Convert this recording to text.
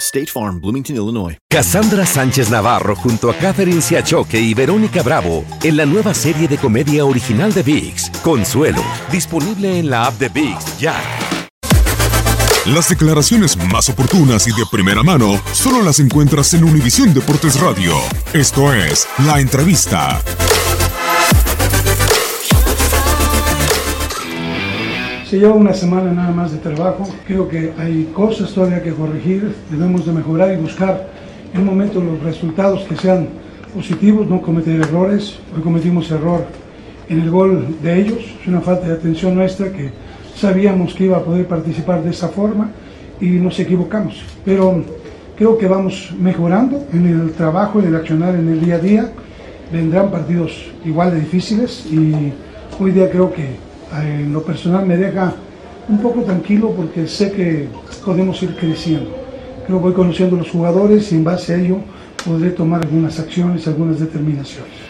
State Farm, Bloomington, Illinois. Cassandra Sánchez Navarro junto a Catherine Siachoque y Verónica Bravo en la nueva serie de comedia original de VIX, Consuelo, disponible en la app de VIX ya. Las declaraciones más oportunas y de primera mano solo las encuentras en Univisión Deportes Radio. Esto es La Entrevista. Se lleva una semana nada más de trabajo. Creo que hay cosas todavía que corregir. Debemos de mejorar y buscar en un momento los resultados que sean positivos, no cometer errores. Hoy cometimos error en el gol de ellos. Es una falta de atención nuestra que sabíamos que iba a poder participar de esa forma y nos equivocamos. Pero creo que vamos mejorando en el trabajo, en el accionar en el día a día. Vendrán partidos igual de difíciles y hoy día creo que en lo personal me deja un poco tranquilo porque sé que podemos ir creciendo. Creo que voy conociendo a los jugadores y en base a ello podré tomar algunas acciones, algunas determinaciones.